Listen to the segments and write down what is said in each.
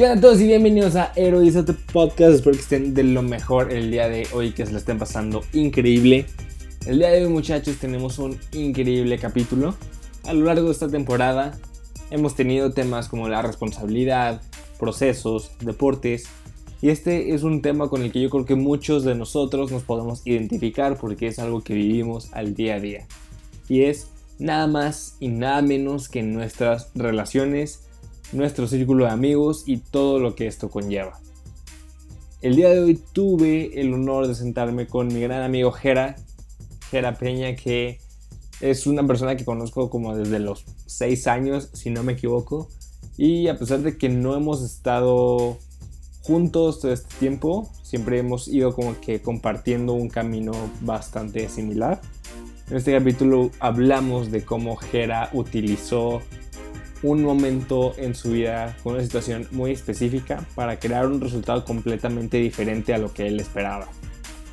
¿Qué onda a todos y bienvenidos a Heroízate Podcast? Espero que estén de lo mejor el día de hoy, que se lo estén pasando increíble. El día de hoy muchachos tenemos un increíble capítulo. A lo largo de esta temporada hemos tenido temas como la responsabilidad, procesos, deportes. Y este es un tema con el que yo creo que muchos de nosotros nos podemos identificar porque es algo que vivimos al día a día. Y es nada más y nada menos que nuestras relaciones nuestro círculo de amigos y todo lo que esto conlleva. El día de hoy tuve el honor de sentarme con mi gran amigo Jera, Jera Peña, que es una persona que conozco como desde los 6 años, si no me equivoco, y a pesar de que no hemos estado juntos todo este tiempo, siempre hemos ido como que compartiendo un camino bastante similar. En este capítulo hablamos de cómo Jera utilizó un momento en su vida con una situación muy específica para crear un resultado completamente diferente a lo que él esperaba.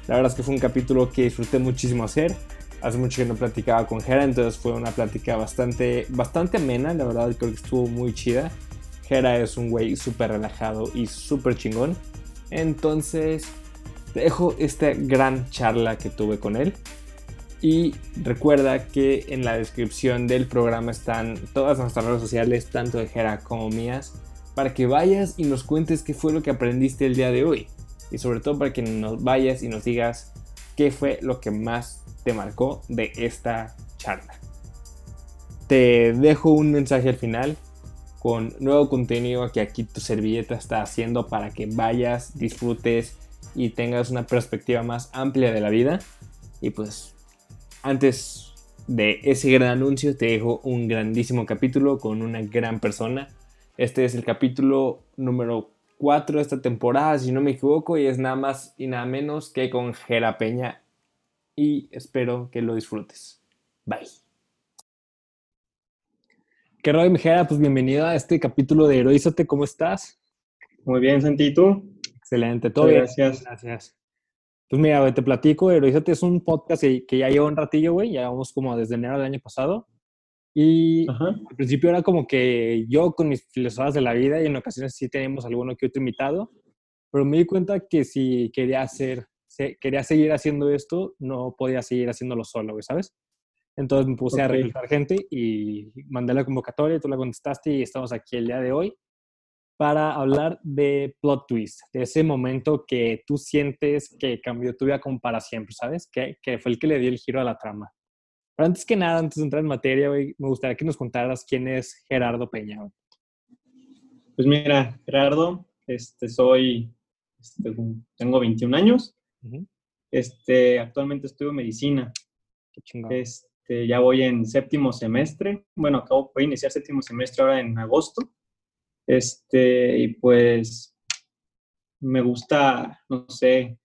La verdad es que fue un capítulo que disfruté muchísimo hacer. Hace mucho que no platicaba con Jera, entonces fue una plática bastante, bastante amena, la verdad creo que estuvo muy chida. Jera es un güey súper relajado y súper chingón. Entonces, dejo esta gran charla que tuve con él. Y recuerda que en la descripción del programa están todas nuestras redes sociales, tanto de Jera como mías, para que vayas y nos cuentes qué fue lo que aprendiste el día de hoy. Y sobre todo para que nos vayas y nos digas qué fue lo que más te marcó de esta charla. Te dejo un mensaje al final con nuevo contenido que aquí tu servilleta está haciendo para que vayas, disfrutes y tengas una perspectiva más amplia de la vida. Y pues antes de ese gran anuncio, te dejo un grandísimo capítulo con una gran persona. Este es el capítulo número 4 de esta temporada, si no me equivoco, y es nada más y nada menos que con Jera Peña. Y espero que lo disfrutes. Bye. ¿Qué rollo, mi Jera? Pues bienvenido a este capítulo de Heroízate. ¿Cómo estás? Muy bien, Santi, tú? Excelente, todo bien. Gracias. Gracias. Pues mira, te platico, Heroízate es un podcast que ya lleva un ratillo, güey, ya vamos como desde enero del año pasado. Y al principio era como que yo con mis filosofías de la vida y en ocasiones sí teníamos alguno que otro invitado, pero me di cuenta que si quería hacer, quería seguir haciendo esto, no podía seguir haciéndolo solo, güey, ¿sabes? Entonces me puse a reclutar gente y mandé la convocatoria, tú la contestaste y estamos aquí el día de hoy para hablar de plot twist, de ese momento que tú sientes que cambió tu vida como para siempre, ¿sabes? Que, que fue el que le dio el giro a la trama. Pero antes que nada, antes de entrar en materia, me gustaría que nos contaras quién es Gerardo Peña. Pues mira, Gerardo, este, soy, este, tengo 21 años, este, actualmente estudio medicina. Qué. Este, ya voy en séptimo semestre, bueno, acabo, voy a iniciar séptimo semestre ahora en agosto. Este, y pues me gusta, no sé,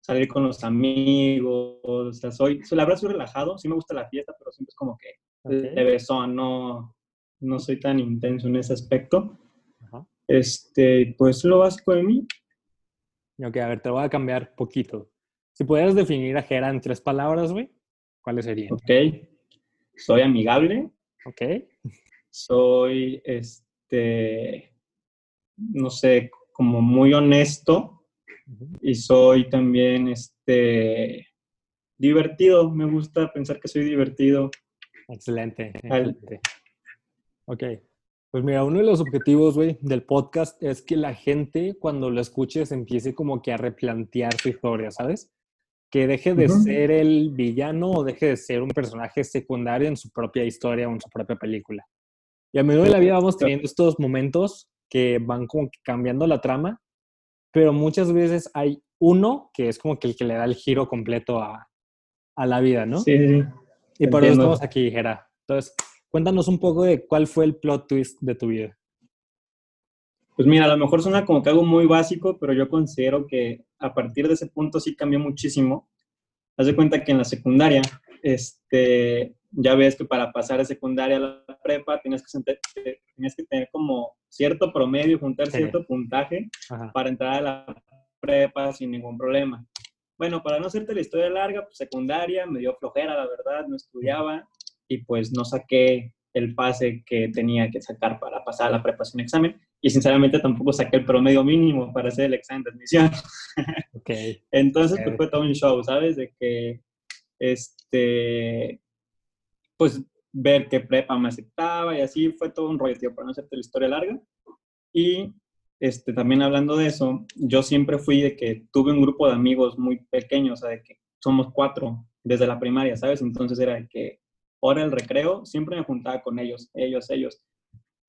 salir con los amigos, o sea, soy, la verdad soy relajado, sí me gusta la fiesta, pero siempre es como que de besón, no, no soy tan intenso en ese aspecto. Este, pues lo básico de mí. Ok, a ver, te voy a cambiar poquito. Si pudieras definir a Jera en tres palabras, güey, ¿cuáles serían? Ok, soy amigable. Ok. Soy, este, este, no sé, como muy honesto y soy también, este, divertido. Me gusta pensar que soy divertido. Excelente. excelente. Ok. Pues mira, uno de los objetivos, güey, del podcast es que la gente cuando lo escuches empiece como que a replantear su historia, ¿sabes? Que deje de ser el villano o deje de ser un personaje secundario en su propia historia o en su propia película. Y a menudo en la vida vamos teniendo estos momentos que van como cambiando la trama, pero muchas veces hay uno que es como que el que le da el giro completo a, a la vida, ¿no? Sí, sí. Y por eso estamos aquí, Jera. Entonces, cuéntanos un poco de cuál fue el plot twist de tu vida. Pues mira, a lo mejor suena como que algo muy básico, pero yo considero que a partir de ese punto sí cambió muchísimo. Haz de cuenta que en la secundaria, este, ya ves que para pasar de secundaria a la prepa tienes que, que tener como cierto promedio, juntar cierto puntaje para entrar a la prepa sin ningún problema. Bueno, para no hacerte la historia larga, pues secundaria, me dio flojera, la verdad, no estudiaba y pues no saqué el pase que tenía que sacar para pasar a la prepa sin examen. y sinceramente tampoco saqué el promedio mínimo para hacer el examen de admisión. Okay. Entonces, pues fue todo un show, ¿sabes? De que, este, pues ver qué prepa me aceptaba y así fue todo un rollo, tío, para no hacerte la historia larga. Y este, también hablando de eso, yo siempre fui de que tuve un grupo de amigos muy pequeños, o sea, de que somos cuatro desde la primaria, ¿sabes? Entonces era de que hora el recreo, siempre me juntaba con ellos, ellos, ellos.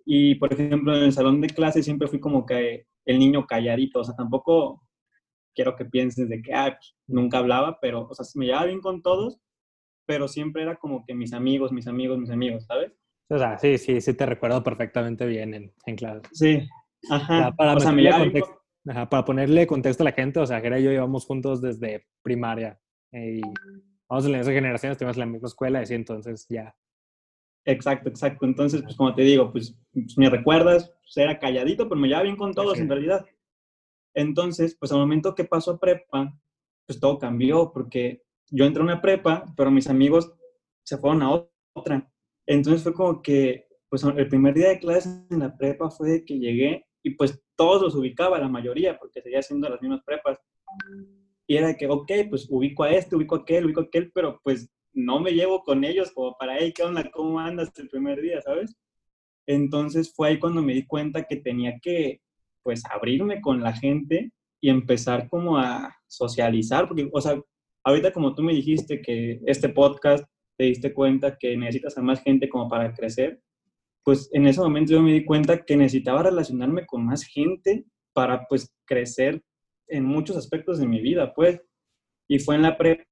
Y, por ejemplo, en el salón de clase siempre fui como que el niño calladito, o sea, tampoco quiero que pienses de que, pues, nunca hablaba, pero, o sea, me llevaba bien con todos, pero siempre era como que mis amigos, mis amigos, mis amigos, ¿sabes? O sea, sí, sí, sí te recuerdo perfectamente bien en, en clase. Sí, ajá. para, o sea, me contexto, ajá, para ponerle contexto a la gente, o sea, Jera y yo íbamos juntos desde primaria y vamos en esa generación, estuvimos en la misma escuela, y así, entonces ya. Exacto, exacto. Entonces, pues como te digo, pues, pues me recuerdas, pues, era calladito, pero me llevaba bien con todos en realidad. Entonces, pues al momento que pasó a prepa, pues todo cambió, porque yo entré a una prepa, pero mis amigos se fueron a otra. Entonces fue como que, pues el primer día de clases en la prepa fue que llegué y pues todos los ubicaba, la mayoría, porque seguía haciendo las mismas prepas. Y era que, ok, pues ubico a este, ubico a aquel, ubico a aquel, pero pues no me llevo con ellos como para, hey, ¿qué onda? ¿Cómo andas el primer día? ¿Sabes? Entonces fue ahí cuando me di cuenta que tenía que, pues, abrirme con la gente y empezar como a socializar, porque, o sea, ahorita como tú me dijiste que este podcast te diste cuenta que necesitas a más gente como para crecer, pues en ese momento yo me di cuenta que necesitaba relacionarme con más gente para pues crecer en muchos aspectos de mi vida, pues. Y fue en la prepa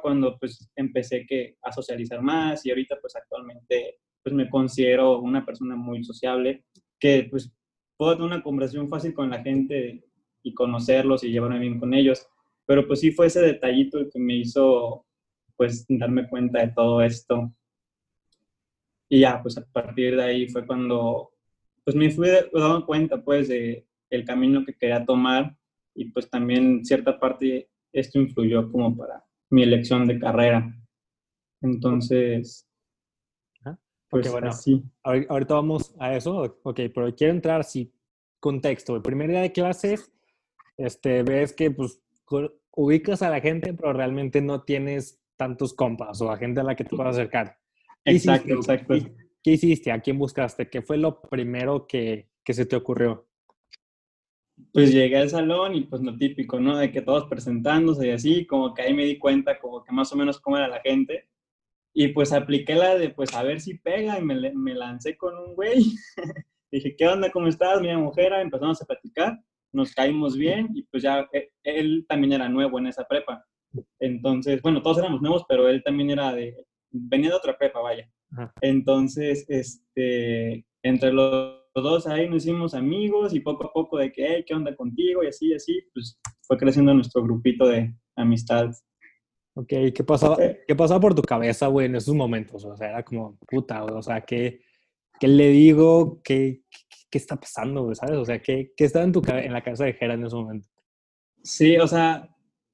cuando pues empecé que, a socializar más y ahorita pues actualmente pues me considero una persona muy sociable que pues puedo tener una conversación fácil con la gente y conocerlos y llevarme bien con ellos. Pero pues sí fue ese detallito el que me hizo pues darme cuenta de todo esto. Y ya, pues a partir de ahí fue cuando pues me fui dando cuenta pues de el camino que quería tomar y pues también cierta parte esto influyó como para mi elección de carrera. Entonces, pues bueno, así. Ahorita vamos a eso, ok, pero quiero entrar así, contexto. El primer día de clases, este, ves que pues ubicas a la gente, pero realmente no tienes tantos compas o a gente a la que te puedas acercar. Exacto, exacto. ¿Qué hiciste? ¿A quién buscaste? ¿Qué fue lo primero que, que se te ocurrió? Pues llegué al salón y pues lo típico, ¿no? De que todos presentándose y así, como que ahí me di cuenta como que más o menos cómo era la gente. Y pues apliqué la de pues a ver si pega y me, me lancé con un güey. Dije, ¿qué onda? ¿Cómo estás? Mi mujer, empezamos a platicar nos caímos bien y pues ya eh, él también era nuevo en esa prepa. Entonces, bueno, todos éramos nuevos, pero él también era de, venía de otra prepa, vaya. Entonces, este, entre los dos ahí nos hicimos amigos y poco a poco de que, hey, ¿qué onda contigo? Y así, y así, pues fue creciendo nuestro grupito de amistad. Ok, ¿qué pasaba, ¿qué pasaba por tu cabeza, güey, en esos momentos? O sea, era como, puta, o sea, ¿qué, qué le digo? ¿Qué, qué está pasando, ¿sabes? O sea, ¿qué, qué estaba en, tu, en la casa de Jera en ese momento? Sí, o sea,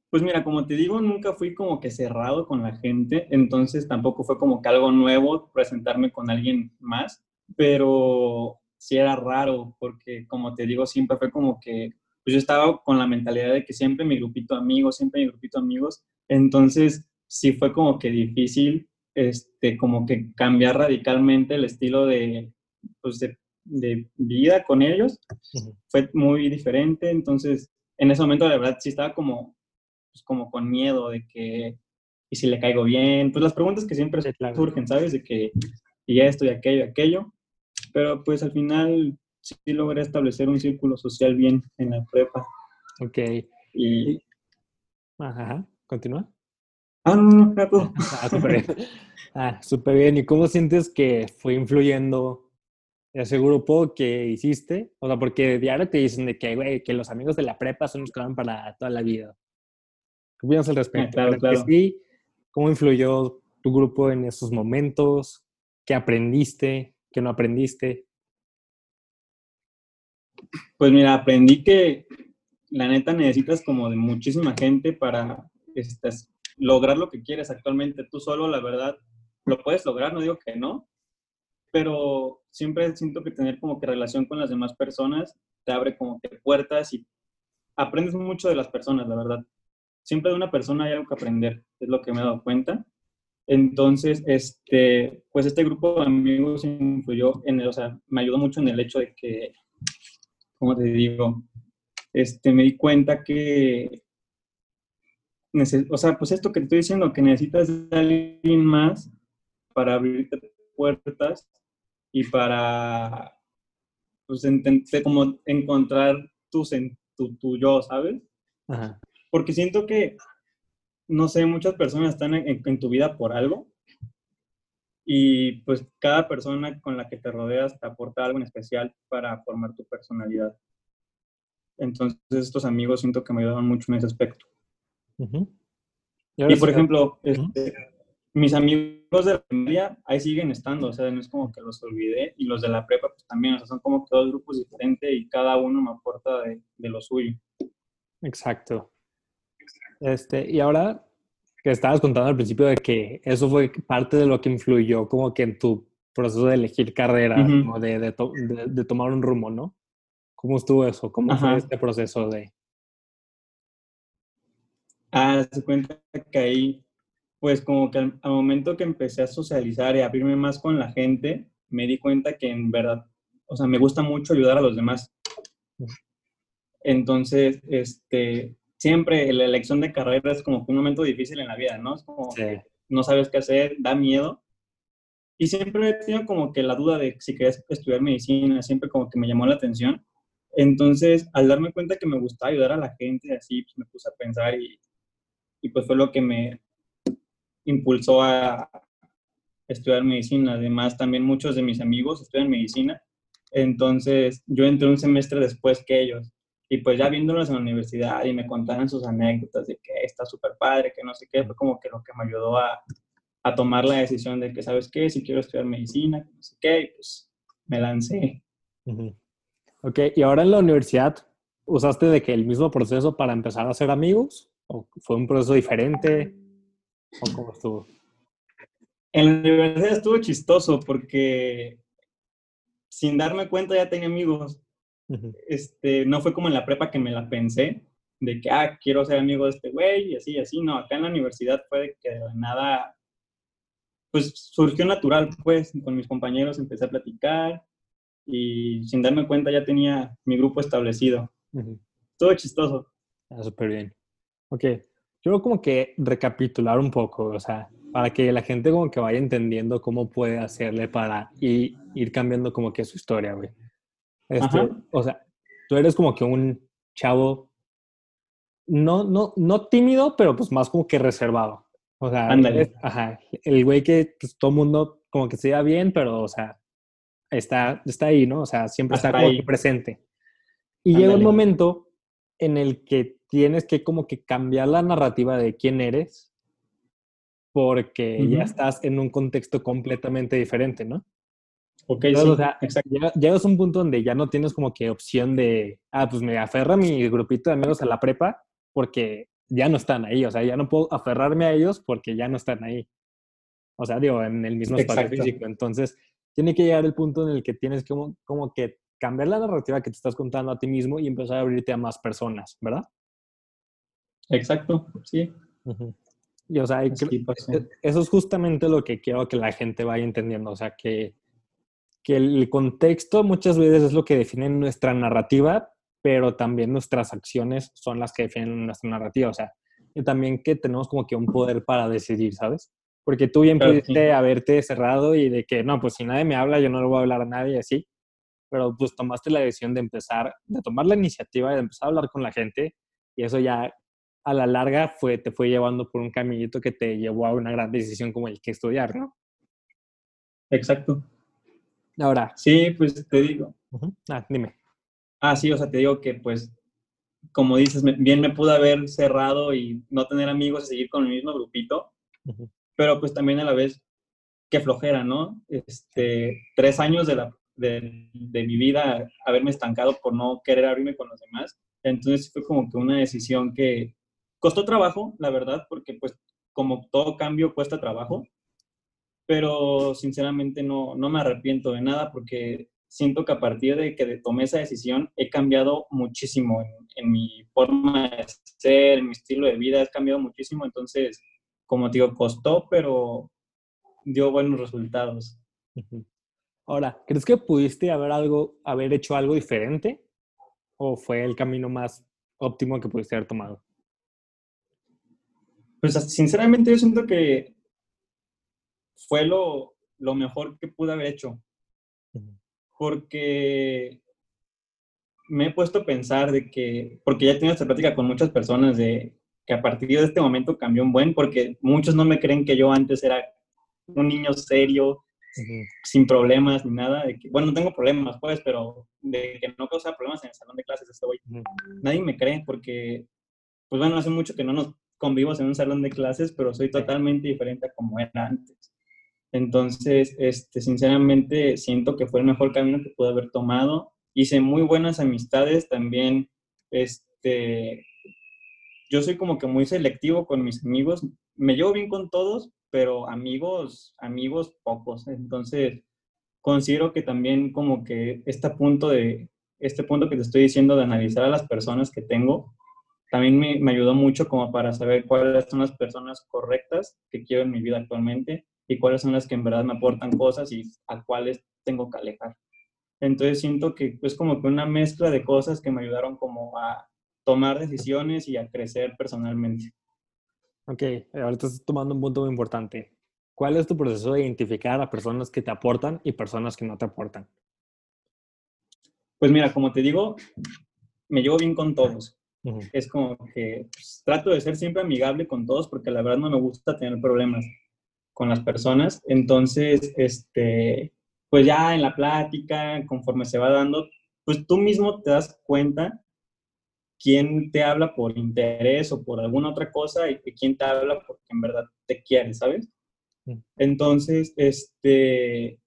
pues mira, como te digo, nunca fui como que cerrado con la gente, entonces tampoco fue como que algo nuevo presentarme con alguien más, pero sí era raro, porque como te digo, siempre fue como que, pues yo estaba con la mentalidad de que siempre mi grupito amigos, siempre mi grupito amigos, entonces sí fue como que difícil, este, como que cambiar radicalmente el estilo de, pues de de vida con ellos fue muy diferente. Entonces, en ese momento, de verdad, sí estaba como, pues, como con miedo de que, y si le caigo bien, pues las preguntas que siempre surgen, ¿sabes? De que, y esto, y aquello, y aquello. Pero pues al final sí logré establecer un círculo social bien en la prepa. Ok. Y... Ajá, continúa. Ah, no, no, no. ah, súper bien. Ah, súper bien. ¿Y cómo sientes que fue influyendo ese grupo que hiciste? O sea, porque diario te dicen de que, güey, que los amigos de la prepa son los que van para toda la vida. ¿Qué opinas al respecto? claro, claro. Sí, ¿Cómo influyó tu grupo en esos momentos? ¿Qué aprendiste? ¿Qué no aprendiste? Pues mira, aprendí que la neta necesitas como de muchísima gente para este, lograr lo que quieres actualmente. Tú solo, la verdad, lo puedes lograr, no digo que no, pero siempre siento que tener como que relación con las demás personas te abre como que puertas y aprendes mucho de las personas, la verdad. Siempre de una persona hay algo que aprender, es lo que me he dado cuenta. Entonces, este, pues este grupo de amigos influyó en el, o sea, me ayudó mucho en el hecho de que, ¿cómo te digo? Este, me di cuenta que, o sea, pues esto que te estoy diciendo, que necesitas de alguien más para abrirte puertas y para, pues, como encontrar tu, tu, tu yo, ¿sabes? Porque siento que, no sé, muchas personas están en, tu vida por algo y pues cada persona con la que te rodeas te aporta algo en especial para formar tu personalidad. Entonces estos amigos siento que me ayudaron mucho en ese aspecto. Y, por ejemplo, este, mis amigos de la familia ahí siguen estando, o sea, no es como que los olvidé, y los de la prepa pues también, o sea, son como que dos grupos diferentes y cada uno me aporta de, de lo suyo. Exacto. Este, y ahora que estabas contando al principio de que eso fue parte de lo que influyó como que en tu proceso de elegir carrera, de, de, de, tomar un rumbo, ¿no? ¿Cómo estuvo eso? ¿Cómo fue este proceso de...? Ah, se cuenta que ahí pues como que al, momento que empecé a socializar y a abrirme más con la gente, me di cuenta que en verdad, o sea, me gusta mucho ayudar a los demás. Entonces, este, siempre la elección de carrera es como un momento difícil en la vida, ¿no? Es como no sabes qué hacer, da miedo. Y siempre he tenido como que la duda de si quería estudiar medicina, siempre como que me llamó la atención. Entonces, al darme cuenta que me gustaba ayudar a la gente, así, pues me puse a pensar y, y pues fue lo que me, impulsó a estudiar medicina. Además, también muchos de mis amigos estudian medicina. Entonces, yo entré un semestre después que ellos. Y pues ya viéndolos en la universidad y me contaban sus anécdotas de que está súper padre, que no sé qué, fue como que lo que me ayudó a, a tomar la decisión de que, ¿sabes qué? Si quiero estudiar medicina, no sé qué, pues me lancé. Ok, y ahora en la universidad, ¿usaste de que el mismo proceso para empezar a ser amigos? ¿O fue un proceso diferente? ¿O cómo estuvo? En la universidad estuvo chistoso porque sin darme cuenta ya tenía amigos. este, no fue como en la prepa que me la pensé, de que, ah, quiero ser amigo de este güey y así, y así. No, acá en la universidad fue de que de nada, pues surgió natural, pues, con mis compañeros empecé a platicar y sin darme cuenta ya tenía mi grupo establecido. Todo chistoso. Ah, súper bien. Ok, yo como que recapitular un poco, o sea, para que la gente como que vaya entendiendo cómo puede hacerle para ir, ir cambiando como que su historia, güey. Este, o sea, tú eres como que un chavo no, no, no tímido, pero pues más como que reservado. O sea, ajá, el güey que pues, todo mundo como que se da bien, pero, o sea, está, está ahí, ¿no? O sea, siempre está como presente. Y llega un momento en el que tienes que como que cambiar la narrativa de quién eres porque ya estás en un contexto completamente diferente, ¿no? Ok, sí, o sea, llegas a un punto donde ya no tienes como que opción de, ah, pues me aferra mi grupito de amigos a la prepa porque ya no están ahí, o sea, ya no puedo aferrarme a ellos porque ya no están ahí. O sea, digo, en el mismo espacio físico. Entonces, tiene que llegar el punto en el que tienes como, como que cambiar la narrativa que te estás contando a ti mismo y empezar a abrirte a más personas, ¿verdad? Exacto, sí. Y o sea, e, eso es justamente lo que quiero que la gente vaya entendiendo. O sea, que, que el contexto muchas veces es lo que define nuestra narrativa, pero también nuestras acciones son las que definen nuestra narrativa. O sea, y también que tenemos como que un poder para decidir, ¿sabes? Porque tú bien pudiste haberte cerrado y de que, no, pues si nadie me habla, yo no le voy a hablar a nadie, así. Pero pues tomaste la decisión de empezar, de tomar la iniciativa, de empezar a hablar con la gente y eso ya a la larga fue, te fue llevando por un caminito que te llevó a una gran decisión como el que estudiar, ¿no? Exacto. Ahora. Sí, pues te digo. Ah, dime. Ah, sí, o sea, te digo que pues, como dices, bien me pude haber cerrado y no tener amigos y seguir con el mismo grupito, pero pues también a la vez, qué flojera, ¿no? Este, tres años de, la, de, mi vida haberme estancado por no querer abrirme con los demás. Entonces fue como que una decisión que, Costó trabajo, la verdad, porque pues como todo cambio cuesta trabajo, pero sinceramente no, no me arrepiento de nada porque siento que a partir de que tomé esa decisión he cambiado muchísimo en, mi forma de ser, en mi estilo de vida, he cambiado muchísimo, entonces, como te digo, costó, pero dio buenos resultados. Ahora, ¿crees que pudiste haber, algo, haber hecho algo diferente o fue el camino más óptimo que pudiste haber tomado? Pues sinceramente yo siento que fue lo, lo mejor que pude haber hecho. Porque me he puesto a pensar de que, porque ya he tenido esta plática con muchas personas de que a partir de este momento cambió un buen, porque muchos no me creen que yo antes era un niño serio, sin problemas ni nada. De que, bueno, no tengo problemas, pues, pero de que no causaba problemas en el salón de clases estoy. Nadie me cree porque, pues bueno, hace mucho que no nos convivos en un salón de clases, pero soy totalmente diferente a como era antes. Entonces, este, sinceramente, siento que fue el mejor camino que pude haber tomado. Hice muy buenas amistades también. Este, yo soy como que muy selectivo con mis amigos. Me llevo bien con todos, pero amigos, amigos pocos. Entonces, considero que también como que este punto de, este punto que te estoy diciendo de analizar a las personas que tengo, también me, me ayudó mucho como para saber cuáles son las personas correctas que quiero en mi vida actualmente y cuáles son las que en verdad me aportan cosas y a cuáles tengo que alejar. Entonces siento que es como que una mezcla de cosas que me ayudaron como a tomar decisiones y a crecer personalmente. Ok, ahorita estás tomando un punto muy importante. ¿Cuál es tu proceso de identificar a personas que te aportan y personas que no te aportan? Pues mira, como te digo, me llevo bien con todos. Es como que pues, trato de ser siempre amigable con todos porque la verdad no me gusta tener problemas con las personas. Entonces, este, pues ya en la plática, conforme se va dando, pues tú mismo te das cuenta quién te habla por interés o por alguna otra cosa y quién te habla porque en verdad te quiere, ¿sabes? Mm. Entonces, este,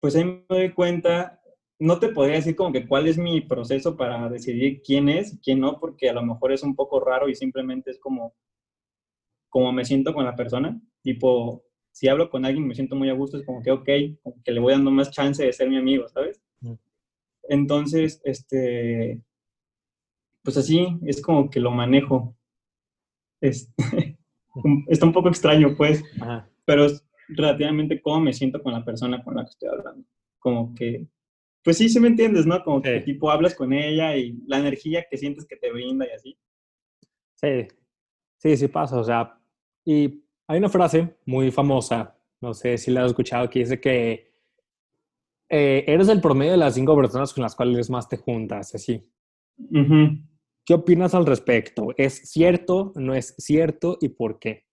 pues ahí me doy cuenta, no te podría decir como que cuál es mi proceso para decidir quién es, quién no, porque a lo mejor es un poco raro y simplemente es como, como me siento con la persona, tipo, si hablo con alguien me siento muy a gusto, es como que, ok, como que le voy dando más chance de ser mi amigo, ¿sabes? Mm. Entonces, este, pues así es como que lo manejo. está un poco extraño, pues, pero es relativamente cómo me siento con la persona con la que estoy hablando. Como que, pues sí, sí me entiendes, ¿no? Como que tipo hablas con ella y la energía que sientes que te brinda y así. Sí, sí, sí pasa, o sea, y hay una frase muy famosa, no sé si la has escuchado, que dice que eh, eres el promedio de las cinco personas con las cuales más te juntas, así. ¿Qué opinas al respecto? ¿Es cierto, no es cierto y por qué?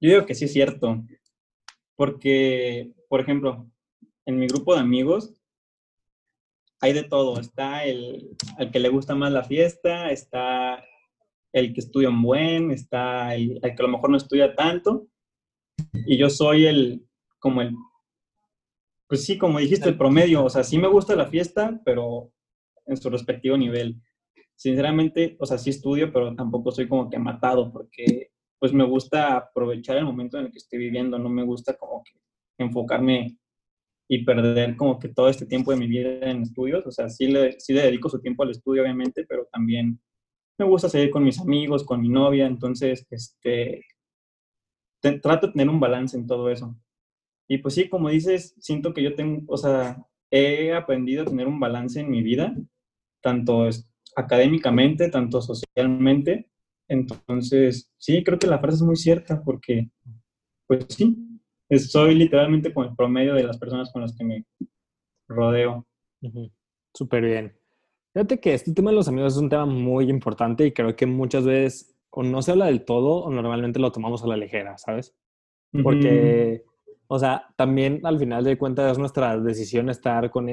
Yo digo que sí es cierto, porque, por ejemplo, en mi grupo de amigos hay de todo. Está el que le gusta más la fiesta, está el que estudia un buen, está el, que a lo mejor no estudia tanto, y yo soy el, como el, pues sí, como dijiste, el promedio. O sea, sí me gusta la fiesta, pero en su respectivo nivel sinceramente, o sea, sí estudio, pero tampoco soy como que matado, porque pues me gusta aprovechar el momento en el que estoy viviendo, no me gusta como que enfocarme y perder como que todo este tiempo de mi vida en estudios, o sea, sí le, sí le dedico su tiempo al estudio, obviamente, pero también me gusta seguir con mis amigos, con mi novia, entonces, este, trato de tener un balance en todo eso. Y pues sí, como dices, siento que yo tengo, o sea, he aprendido a tener un balance en mi vida, tanto académicamente, tanto socialmente. Entonces, sí, creo que la frase es muy cierta porque, pues sí, soy literalmente con el promedio de las personas con las que me rodeo. Súper bien. Fíjate que este tema de los amigos es un tema muy importante y creo que muchas veces o no se habla del todo o normalmente lo tomamos a la ligera, ¿sabes? Porque, o sea, también al final de cuentas es nuestra decisión estar con,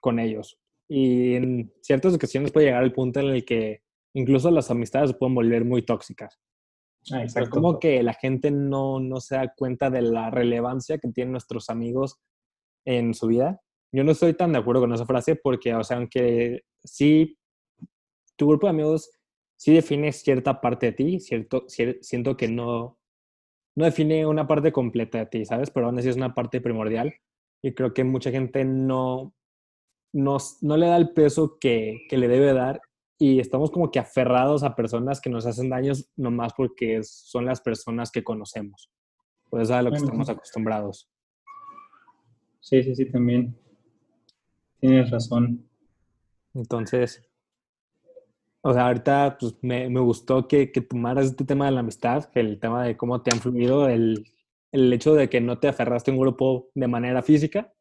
con ellos. Y en ciertas ocasiones puede llegar al punto en el que incluso las amistades se pueden volver muy tóxicas. Ah, exacto. como que la gente no, no se da cuenta de la relevancia que tienen nuestros amigos en su vida. Yo no estoy tan de acuerdo con esa frase porque, o sea, aunque sí, tu grupo de amigos sí define cierta parte de ti, cierto, siento que no, no define una parte completa de ti, ¿sabes? Pero aún así es una parte primordial y creo que mucha gente no, no, no le da el peso que, que, le debe dar y estamos como que aferrados a personas que nos hacen daños nomás porque son las personas que conocemos. Pues eso es a lo que estamos acostumbrados. Sí, sí, sí, también. Tienes razón. Entonces, o sea, ahorita pues, me, me gustó que, que, tomaras este tema de la amistad, el tema de cómo te ha influido el, el hecho de que no te aferraste a un grupo de manera física.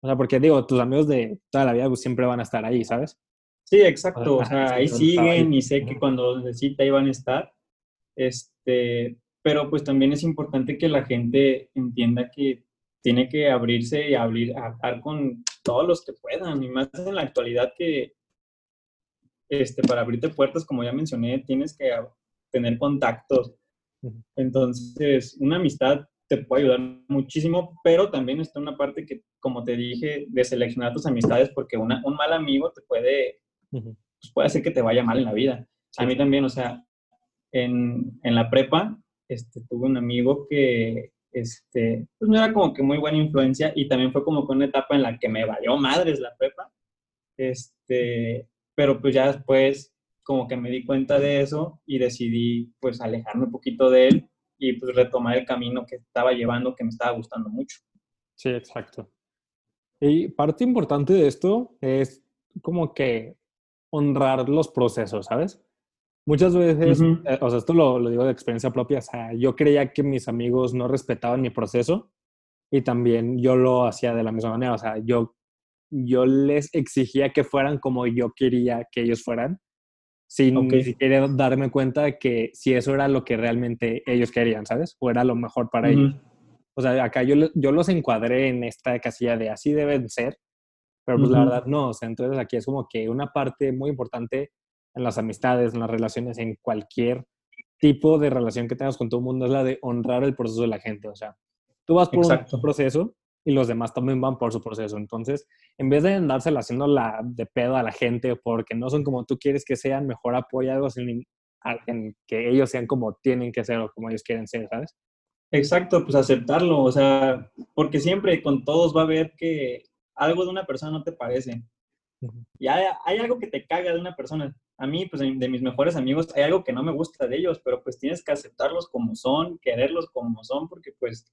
O sea, porque digo, tus amigos de toda la vida pues, siempre van a estar ahí, ¿sabes? Sí, exacto. O sea, ahí siguen y sé que cuando necesita ahí van a estar. Este, pero pues también es importante que la gente entienda que tiene que abrirse y abrir, hablar con todos los que puedan, y más en la actualidad que este, para abrirte puertas, como ya mencioné, tienes que tener contactos. Entonces, una amistad te puede ayudar muchísimo, pero también está una parte que, como te dije, de seleccionar tus amistades, porque un mal amigo te puede, pues puede hacer que te vaya mal en la vida. A mí también, o sea, en, en la prepa, este, tuve un amigo que, este, pues no era como que muy buena influencia y también fue como que una etapa en la que me valió madres la prepa. Este, pero pues ya después como que me di cuenta de eso y decidí pues alejarme un poquito de él y pues retomar el camino que estaba llevando que me estaba gustando mucho. Sí, exacto. Y parte importante de esto es como que honrar los procesos, ¿sabes? Muchas veces, eh, o sea, esto lo, lo, digo de experiencia propia, o sea, yo creía que mis amigos no respetaban mi proceso y también yo lo hacía de la misma manera, o sea, yo yo les exigía que fueran como yo quería que ellos fueran, sin ni siquiera darme cuenta de que si eso era lo que realmente ellos querían, ¿sabes? O era lo mejor para ellos. O sea, acá yo, yo los encuadré en esta casilla de así deben ser, pero pues la verdad no, o sea, entonces aquí es como que una parte muy importante en las amistades, en las relaciones, en cualquier tipo de relación que tengas con todo el mundo es la de honrar el proceso de la gente, o sea, tú vas por un proceso y los demás también van por su proceso. Entonces, en vez de andársela haciendo la de pedo a la gente porque no son como tú quieres que sean, mejor apóyalos en, en que ellos sean como tienen que ser o como ellos quieren ser, ¿sabes? Exacto, pues aceptarlo, o sea, porque siempre con todos va a ver que algo de una persona no te parece. Y hay, hay, algo que te caga de una persona. A mí, pues de mis mejores amigos, hay algo que no me gusta de ellos, pero pues tienes que aceptarlos como son, quererlos como son, porque pues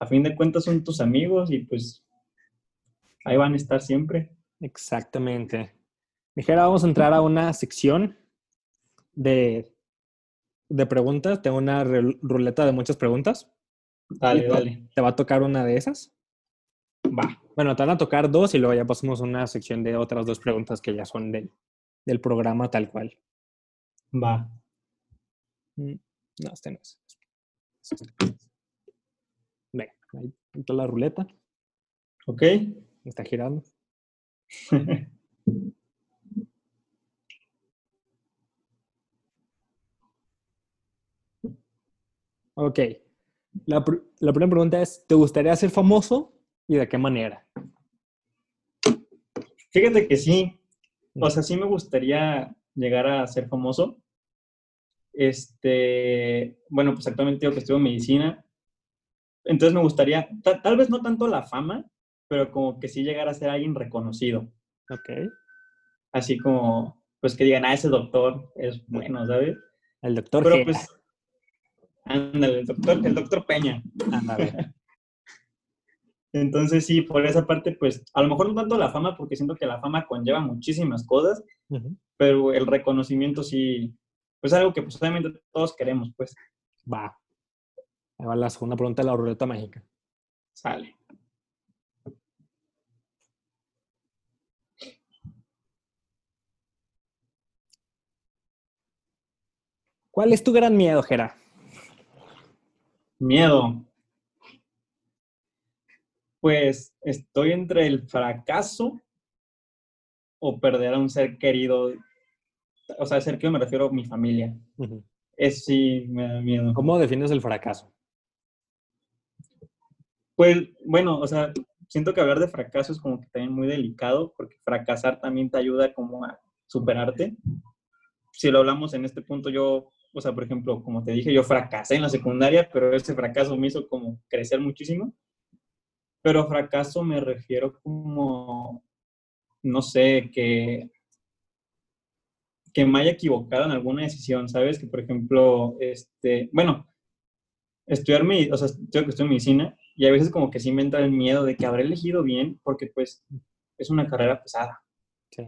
a fin de cuentas son tus amigos y pues ahí van a estar siempre. Exactamente. Mijera, vamos a entrar a una sección de, de preguntas. Tengo una ruleta de muchas preguntas. Dale, dale. ¿Te va a tocar una de esas? Va. Bueno, te van a tocar dos y luego ya pasamos a una sección de otras dos preguntas que ya son del, del programa tal cual. Va. Mm, no, este no es. Ahí está la ruleta. Ok. Está girando. ok. La, la, primera pregunta es, ¿te gustaría ser famoso y de qué manera? Fíjate que sí. O sea, sí me gustaría llegar a ser famoso. Este, bueno, pues actualmente digo que estudio medicina entonces me gustaría, tal vez no tanto la fama, pero como que sí llegar a ser alguien reconocido. Ok. Así como, pues que digan, ah, ese doctor es bueno, ¿sabes? El doctor Pero pues, ándale, el doctor, el doctor Peña. Ándale. Entonces sí, por esa parte, pues, a lo mejor no tanto la fama, porque siento que la fama conlleva muchísimas cosas, pero el reconocimiento sí, pues algo que pues obviamente todos queremos, pues. Va, Ahí va la segunda pregunta de la ruleta mágica. Sale. ¿Cuál es tu gran miedo, Jera? Miedo. Pues estoy entre el fracaso o perder a un ser querido. O sea, ser querido me refiero a mi familia. Es sí me da miedo. ¿Cómo defines el fracaso? Pues bueno, o sea, siento que hablar de fracaso es como que también muy delicado, porque fracasar también te ayuda como a superarte. Si lo hablamos en este punto, yo, o sea, por ejemplo, como te dije, yo fracasé en la secundaria, pero ese fracaso me hizo como crecer muchísimo. Pero fracaso me refiero como, no sé, que, que me haya equivocado en alguna decisión, ¿sabes? Que, por ejemplo, este, bueno, estudiar mi, o sea, yo que estudio medicina y a veces como que sí me entra el miedo de que habré elegido bien porque pues es una carrera pesada.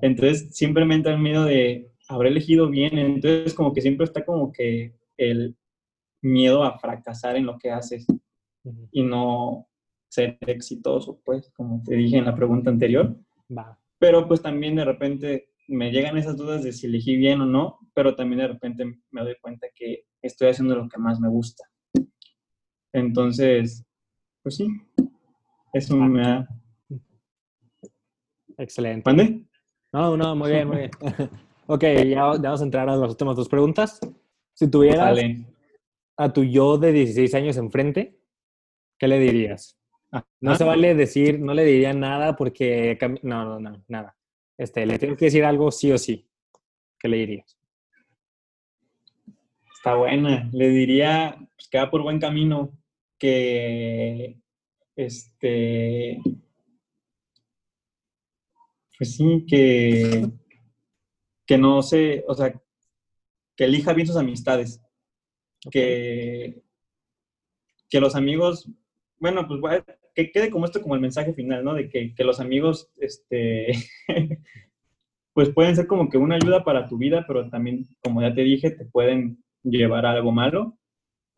Entonces siempre me entra el miedo de habré elegido bien, entonces como que siempre está como que el miedo a fracasar en lo que haces y no ser exitoso, pues, como te dije en la pregunta anterior. Pero pues también de repente me llegan esas dudas de si elegí bien o no, pero también de repente me doy cuenta que estoy haciendo lo que más me gusta. Entonces, pues sí, eso me da... Excelente. ¿Mande? No, no, muy bien, muy bien. ok, ya, vamos a entrar a las últimas dos preguntas. Si tuvieras a tu yo de 16 años enfrente, ¿qué le dirías? No se vale decir, no le diría nada porque... No, no, no, nada. Este, le tengo que decir algo sí o sí. ¿Qué le dirías? Está buena. Le diría pues, que va por buen camino, que este pues sí, que, que no se, o sea, que elija bien sus amistades. Que, que los amigos, bueno, pues que quede como esto como el mensaje final, ¿no? De que, que los amigos, este, pues pueden ser como que una ayuda para tu vida, pero también, como ya te dije, te pueden llevar a algo malo.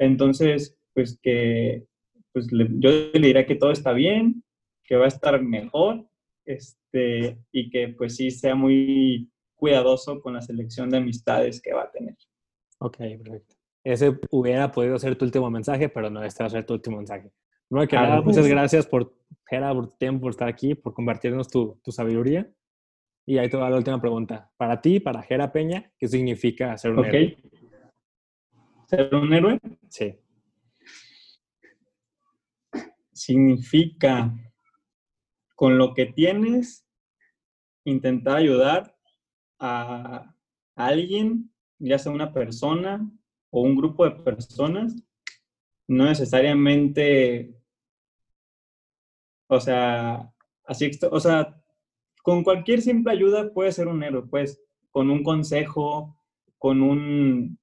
Entonces, pues que, pues yo le diría que todo está bien, que va a estar mejor, este, y que pues sí sea muy cuidadoso con la selección de amistades que va a tener. Ok, perfecto. Ese hubiera podido ser tu último mensaje, pero no, este va a ser tu último mensaje. Primero que nada, muchas gracias por, Gera, por tu tiempo, por estar aquí, por compartirnos tu, tu sabiduría. Y ahí te va la última pregunta. Para ti, para Gera Peña, ¿qué significa ser un héroe? ¿Ser un héroe? Sí. Significa con lo que tienes, intentar ayudar a alguien, ya sea una persona o un grupo de personas, no necesariamente, o sea, así, o sea, con cualquier simple ayuda puede ser un héroe, pues, con un consejo, con un,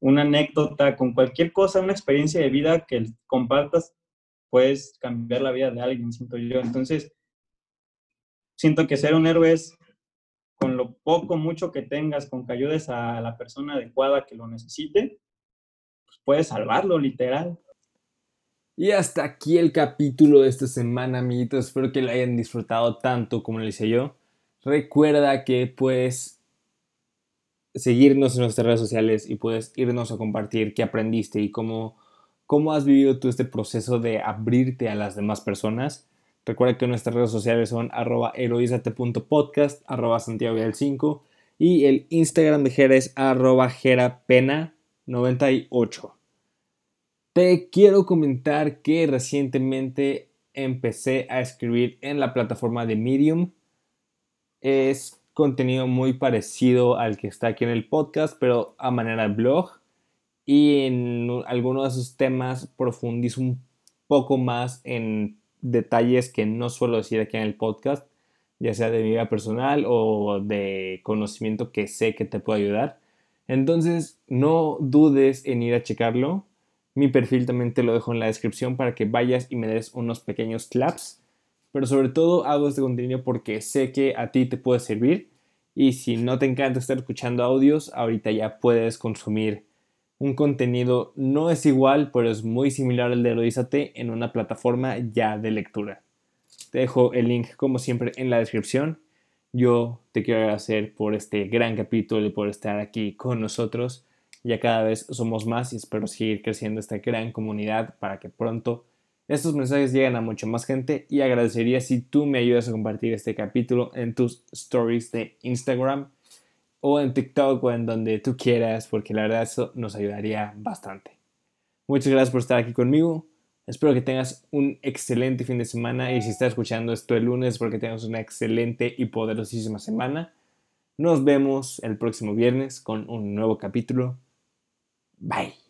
una anécdota, con cualquier cosa, una experiencia de vida que compartas, puedes cambiar la vida de alguien, siento yo. Entonces, siento que ser un héroe es con lo poco, mucho que tengas, con que ayudes a la persona adecuada que lo necesite, pues puedes salvarlo, literal. Y hasta aquí el capítulo de esta semana, amiguitos. Espero que lo hayan disfrutado tanto como lo hice yo. Recuerda que puedes seguirnos en nuestras redes sociales y puedes irnos a compartir qué aprendiste y cómo ¿Cómo has vivido tú este proceso de abrirte a las demás personas? Recuerda que nuestras redes sociales son arroba heroizate.podcast, arroba Santiago 5 y el Instagram de Jera es arroba jerapena98. Te quiero comentar que recientemente empecé a escribir en la plataforma de Medium. Es contenido muy parecido al que está aquí en el podcast, pero a manera de blog y en algunos de esos temas profundizo un poco más en detalles que no suelo decir aquí en el podcast, ya sea de mi vida personal o de conocimiento que sé que te puede ayudar. Entonces, no dudes en ir a checarlo. Mi perfil también te lo dejo en la descripción para que vayas y me des unos pequeños claps. Pero sobre todo hago este contenido porque sé que a ti te puede servir. Y si no te encanta estar escuchando audios, ahorita ya puedes consumir un contenido no es igual, pero es muy similar al de Eloízate en una plataforma ya de lectura. Te dejo el link como siempre en la descripción. Yo te quiero agradecer por este gran capítulo y por estar aquí con nosotros. Ya cada vez somos más y espero seguir creciendo esta gran comunidad para que pronto estos mensajes lleguen a mucha más gente y agradecería si tú me ayudas a compartir este capítulo en tus stories de Instagram o en TikTok o en donde tú quieras, porque la verdad eso nos ayudaría bastante. Muchas gracias por estar aquí conmigo. Espero que tengas un excelente fin de semana y si estás escuchando esto el lunes, espero que tengas una excelente y poderosísima semana. Nos vemos el próximo viernes con un nuevo capítulo Bye.